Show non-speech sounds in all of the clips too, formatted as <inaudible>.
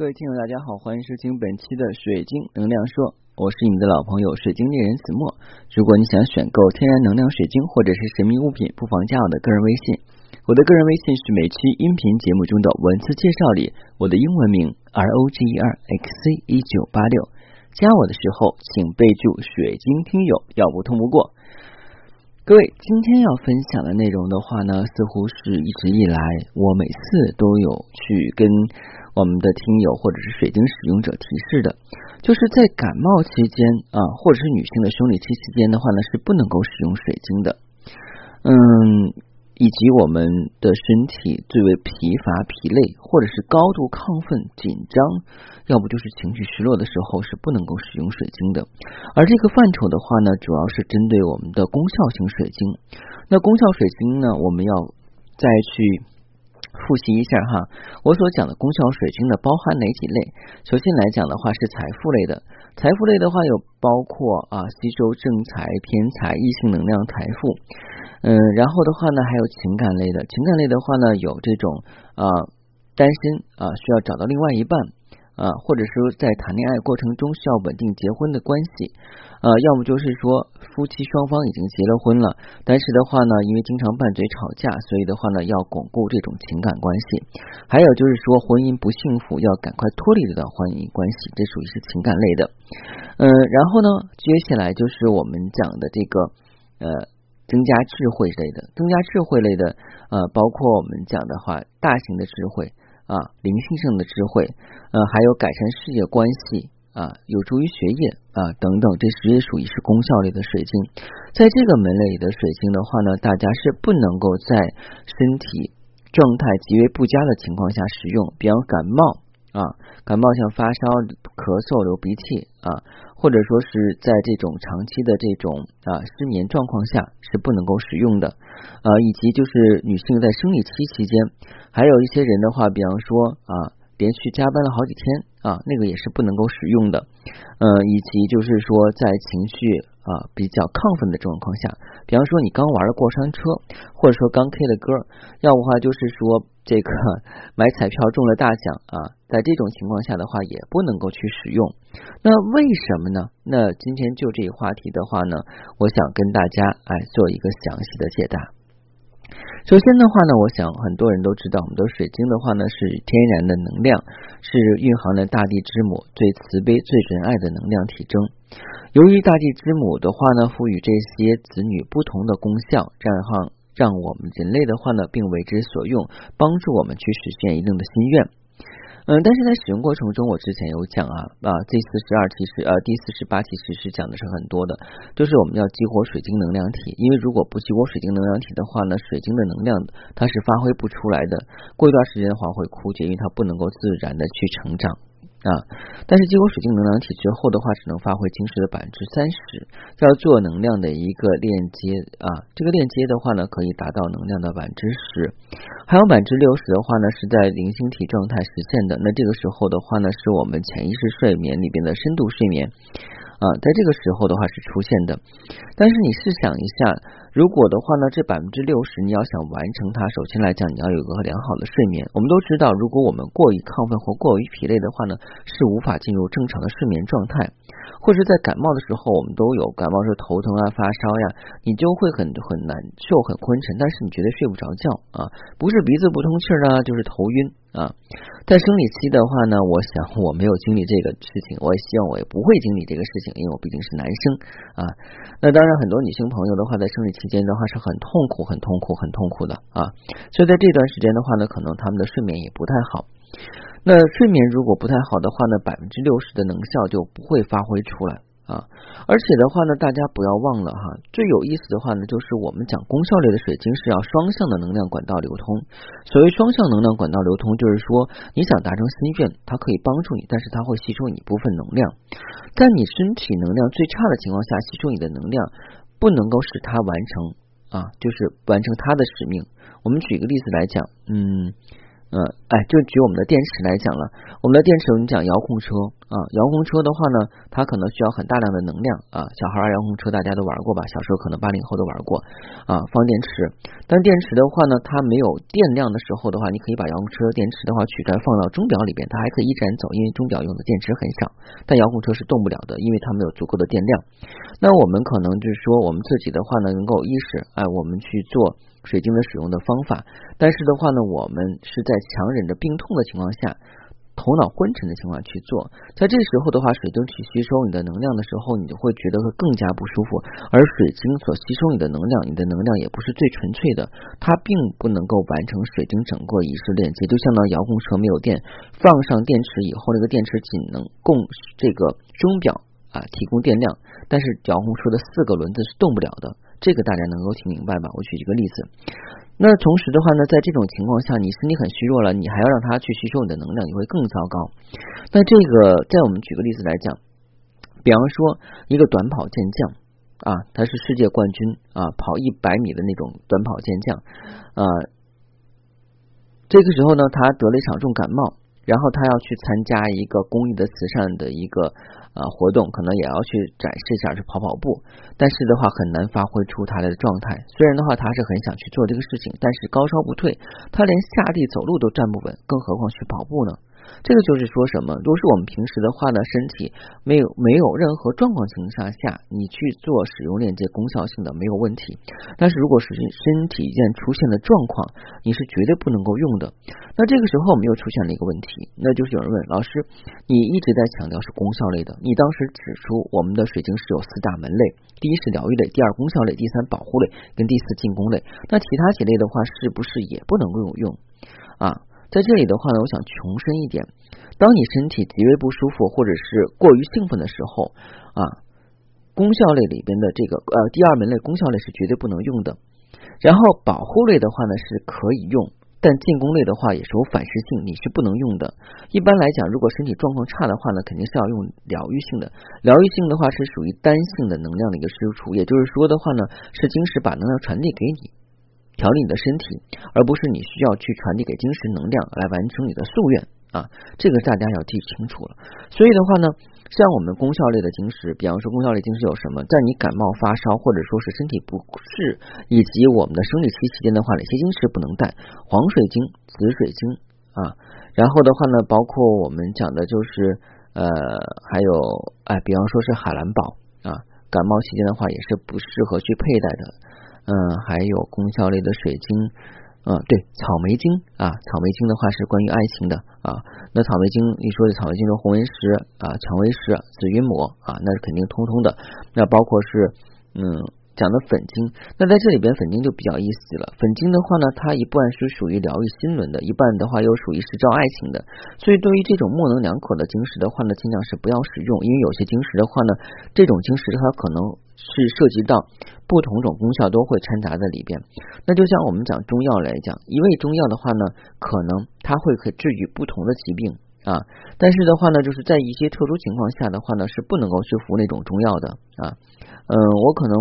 各位听友，大家好，欢迎收听本期的水晶能量说，我是你们的老朋友水晶猎人子墨。如果你想选购天然能量水晶或者是神秘物品，不妨加我的个人微信。我的个人微信是每期音频节目中的文字介绍里我的英文名 R O G E R X C 一九八六。加我的时候，请备注水晶听友，要不通不过。各位，今天要分享的内容的话呢，似乎是一直以来我每次都有去跟。我们的听友或者是水晶使用者提示的，就是在感冒期间啊，或者是女性的生理期期间的话呢，是不能够使用水晶的。嗯，以及我们的身体最为疲乏、疲累，或者是高度亢奋、紧张，要不就是情绪失落的时候，是不能够使用水晶的。而这个范畴的话呢，主要是针对我们的功效型水晶。那功效水晶呢，我们要再去。复习一下哈，我所讲的功效水晶呢，包含哪几类？首先来讲的话是财富类的，财富类的话有包括啊吸收正财、偏财、异性能量、财富，嗯，然后的话呢还有情感类的，情感类的话呢有这种啊单身啊需要找到另外一半。啊，或者说在谈恋爱过程中需要稳定结婚的关系，呃，要么就是说夫妻双方已经结了婚了，但是的话呢，因为经常拌嘴吵架，所以的话呢，要巩固这种情感关系。还有就是说婚姻不幸福，要赶快脱离这段婚姻关系，这属于是情感类的。嗯，然后呢，接下来就是我们讲的这个呃，增加智慧类的，增加智慧类的，呃，包括我们讲的话，大型的智慧。啊，灵性上的智慧，呃，还有改善事业关系啊，有助于学业啊等等，这些也属于是功效类的水晶。在这个门类里的水晶的话呢，大家是不能够在身体状态极为不佳的情况下使用，比方感冒。啊，感冒像发烧、咳嗽、流鼻涕啊，或者说是在这种长期的这种啊失眠状况下是不能够使用的啊，以及就是女性在生理期期间，还有一些人的话，比方说啊连续加班了好几天啊，那个也是不能够使用的，嗯，以及就是说在情绪。啊，比较亢奋的状况下，比方说你刚玩了过山车，或者说刚 K 的歌，要不话就是说这个 <laughs> 买彩票中了大奖啊，在这种情况下的话，也不能够去使用。那为什么呢？那今天就这个话题的话呢，我想跟大家哎做一个详细的解答。首先的话呢，我想很多人都知道，我们的水晶的话呢是天然的能量，是蕴含了大地之母最慈悲、最仁爱的能量体征。由于大地之母的话呢，赋予这些子女不同的功效，这样让我们人类的话呢，并为之所用，帮助我们去实现一定的心愿。嗯，但是在使用过程中，我之前有讲啊啊，第四十二其实呃第四十八其实是讲的是很多的，就是我们要激活水晶能量体，因为如果不激活水晶能量体的话呢，水晶的能量它是发挥不出来的，过一段时间的话会枯竭，因为它不能够自然的去成长。啊，但是激活水晶能量体之后的话，只能发挥晶石的百分之三十，叫做能量的一个链接啊。这个链接的话呢，可以达到能量的百分之十，还有百分之六十的话呢，是在零星体状态实现的。那这个时候的话呢，是我们潜意识睡眠里边的深度睡眠。啊，在这个时候的话是出现的，但是你试想一下，如果的话呢，这百分之六十你要想完成它，首先来讲你要有个良好的睡眠。我们都知道，如果我们过于亢奋或过于疲累的话呢，是无法进入正常的睡眠状态。或者在感冒的时候，我们都有感冒时头疼啊、发烧呀，你就会很很难受、很昏沉，但是你绝对睡不着觉啊，不是鼻子不通气儿啊，就是头晕啊。在生理期的话呢，我想我没有经历这个事情，我也希望我也不会经历这个事情，因为我毕竟是男生啊。那当然，很多女性朋友的话，在生理期间的话是很痛苦、很痛苦、很痛苦的啊。所以在这段时间的话呢，可能他们的睡眠也不太好。那睡眠如果不太好的话呢，百分之六十的能效就不会发挥出来啊。而且的话呢，大家不要忘了哈，最有意思的话呢，就是我们讲功效类的水晶是要双向的能量管道流通。所谓双向能量管道流通，就是说你想达成心愿，它可以帮助你，但是它会吸收你一部分能量，在你身体能量最差的情况下，吸收你的能量，不能够使它完成啊，就是完成它的使命。我们举个例子来讲，嗯。嗯，哎，就举我们的电池来讲了，我们的电池，我们讲遥控车啊，遥控车的话呢，它可能需要很大量的能量啊。小孩儿遥控车，大家都玩过吧？小时候可能八零后都玩过啊，放电池。但电池的话呢，它没有电量的时候的话，你可以把遥控车电池的话取出来放到钟表里边，它还可以一直走，因为钟表用的电池很少。但遥控车是动不了的，因为它没有足够的电量。那我们可能就是说，我们自己的话呢，能够意识，哎，我们去做。水晶的使用的方法，但是的话呢，我们是在强忍着病痛的情况下，头脑昏沉的情况去做，在这时候的话，水晶去吸收你的能量的时候，你就会觉得会更加不舒服。而水晶所吸收你的能量，你的能量也不是最纯粹的，它并不能够完成水晶整个仪式链接。就相当于遥控车没有电，放上电池以后，那个电池仅能供这个钟表啊提供电量，但是遥控车的四个轮子是动不了的。这个大家能够听明白吧？我举一个例子，那同时的话呢，在这种情况下，你身体很虚弱了，你还要让它去吸收你的能量，你会更糟糕。那这个，在我们举个例子来讲，比方说一个短跑健将啊，他是世界冠军啊，跑一百米的那种短跑健将啊，这个时候呢，他得了一场重感冒，然后他要去参加一个公益的慈善的一个。呃，活动可能也要去展示一下，去跑跑步，但是的话很难发挥出他的状态。虽然的话他是很想去做这个事情，但是高烧不退，他连下地走路都站不稳，更何况去跑步呢？这个就是说什么？如果是我们平时的话呢，身体没有没有任何状况情况下，你去做使用链接功效性的没有问题。但是如果是身体一旦出现了状况，你是绝对不能够用的。那这个时候我们又出现了一个问题，那就是有人问老师，你一直在强调是功效类的，你当时指出我们的水晶是有四大门类，第一是疗愈类，第二功效类，第三保护类，跟第四进攻类。那其他几类的话，是不是也不能够用啊？在这里的话呢，我想穷深一点。当你身体极为不舒服或者是过于兴奋的时候啊，功效类里边的这个呃第二门类功效类是绝对不能用的。然后保护类的话呢是可以用，但进攻类的话也是有反噬性，你是不能用的。一般来讲，如果身体状况差的话呢，肯定是要用疗愈性的。疗愈性的话是属于单性的能量的一个输出，也就是说的话呢，是晶石把能量传递给你。调理你的身体，而不是你需要去传递给晶石能量来完成你的夙愿啊！这个大家要记清楚了。所以的话呢，像我们功效类的晶石，比方说功效类晶石有什么？在你感冒发烧或者说是身体不适以及我们的生理期期间的话，哪些晶石不能带？黄水晶、紫水晶啊。然后的话呢，包括我们讲的就是呃，还有哎，比方说是海蓝宝啊，感冒期间的话也是不适合去佩戴的。嗯，还有功效类的水晶，嗯，对，草莓晶啊，草莓晶的话是关于爱情的啊。那草莓晶你说的草莓晶的红纹石啊、蔷薇石、紫云母啊，那是肯定通通的。那包括是嗯讲的粉晶，那在这里边粉晶就比较意思了。粉晶的话呢，它一半是属于疗愈心轮的，一半的话又属于是照爱情的。所以对于这种模棱两可的晶石的话呢，尽量是不要使用，因为有些晶石的话呢，这种晶石它可能。是涉及到不同种功效都会掺杂在里边。那就像我们讲中药来讲，一味中药的话呢，可能它会可治愈不同的疾病啊。但是的话呢，就是在一些特殊情况下的话呢，是不能够去服那种中药的啊。嗯，我可能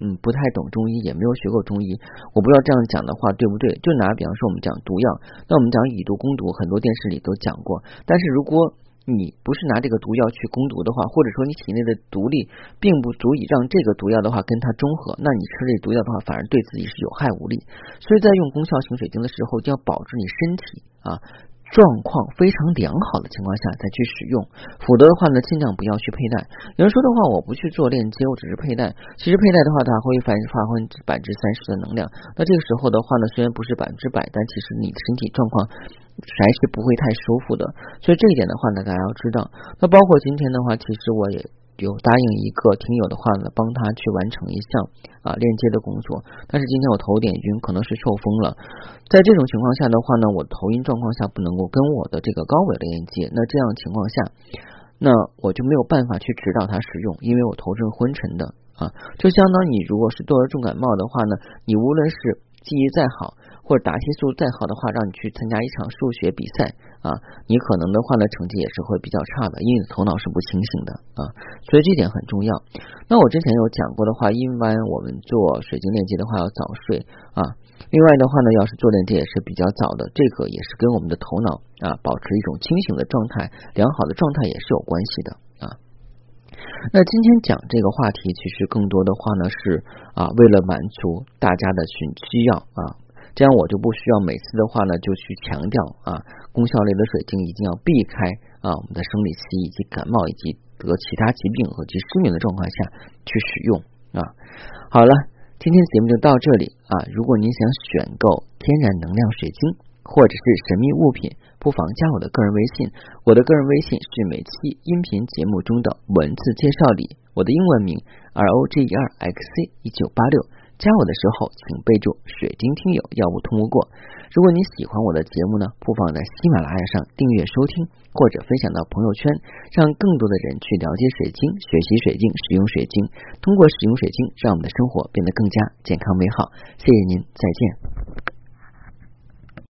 嗯不太懂中医，也没有学过中医，我不知道这样讲的话对不对。就拿比方说我们讲毒药，那我们讲以毒攻毒，很多电视里都讲过。但是如果你不是拿这个毒药去攻毒的话，或者说你体内的毒力并不足以让这个毒药的话跟它中和，那你吃这毒药的话，反而对自己是有害无利。所以在用功效型水晶的时候，就要保持你身体啊状况非常良好的情况下再去使用，否则的话呢，尽量不要去佩戴。有人说的话，我不去做链接，我只是佩戴。其实佩戴的话，它会发发挥百分之三十的能量。那这个时候的话呢，虽然不是百分之百，但其实你的身体状况。还是不会太舒服的，所以这一点的话呢，大家要知道。那包括今天的话，其实我也有答应一个听友的话呢，帮他去完成一项啊链接的工作。但是今天我头有点晕，可能是受风了。在这种情况下的话呢，我头晕状况下不能够跟我的这个高伟链接。那这样情况下，那我就没有办法去指导他使用，因为我头是昏沉的啊。就相当于你如果是得了重感冒的话呢，你无论是记忆再好。或者答题速度再好的话，让你去参加一场数学比赛啊，你可能的话呢，成绩也是会比较差的，因为你头脑是不清醒的啊，所以这点很重要。那我之前有讲过的话，一般我们做水晶链接的话要早睡啊，另外的话呢，要是做链接也是比较早的，这个也是跟我们的头脑啊保持一种清醒的状态、良好的状态也是有关系的啊。那今天讲这个话题，其实更多的话呢是啊，为了满足大家的需需要啊，这样我就不需要每次的话呢就去强调啊，功效类的水晶一定要避开啊我们的生理期以及感冒以及得其他疾病和及失眠的状况下去使用啊。好了。今天节目就到这里啊！如果您想选购天然能量水晶或者是神秘物品，不妨加我的个人微信。我的个人微信是每期音频节目中的文字介绍里我的英文名 R O G E R X C 一九八六。加我的时候，请备注“水晶听友”，要不通不过。如果你喜欢我的节目呢，不妨在喜马拉雅上订阅收听，或者分享到朋友圈，让更多的人去了解水晶、学习水晶、使用水晶。通过使用水晶，让我们的生活变得更加健康美好。谢谢您，再见。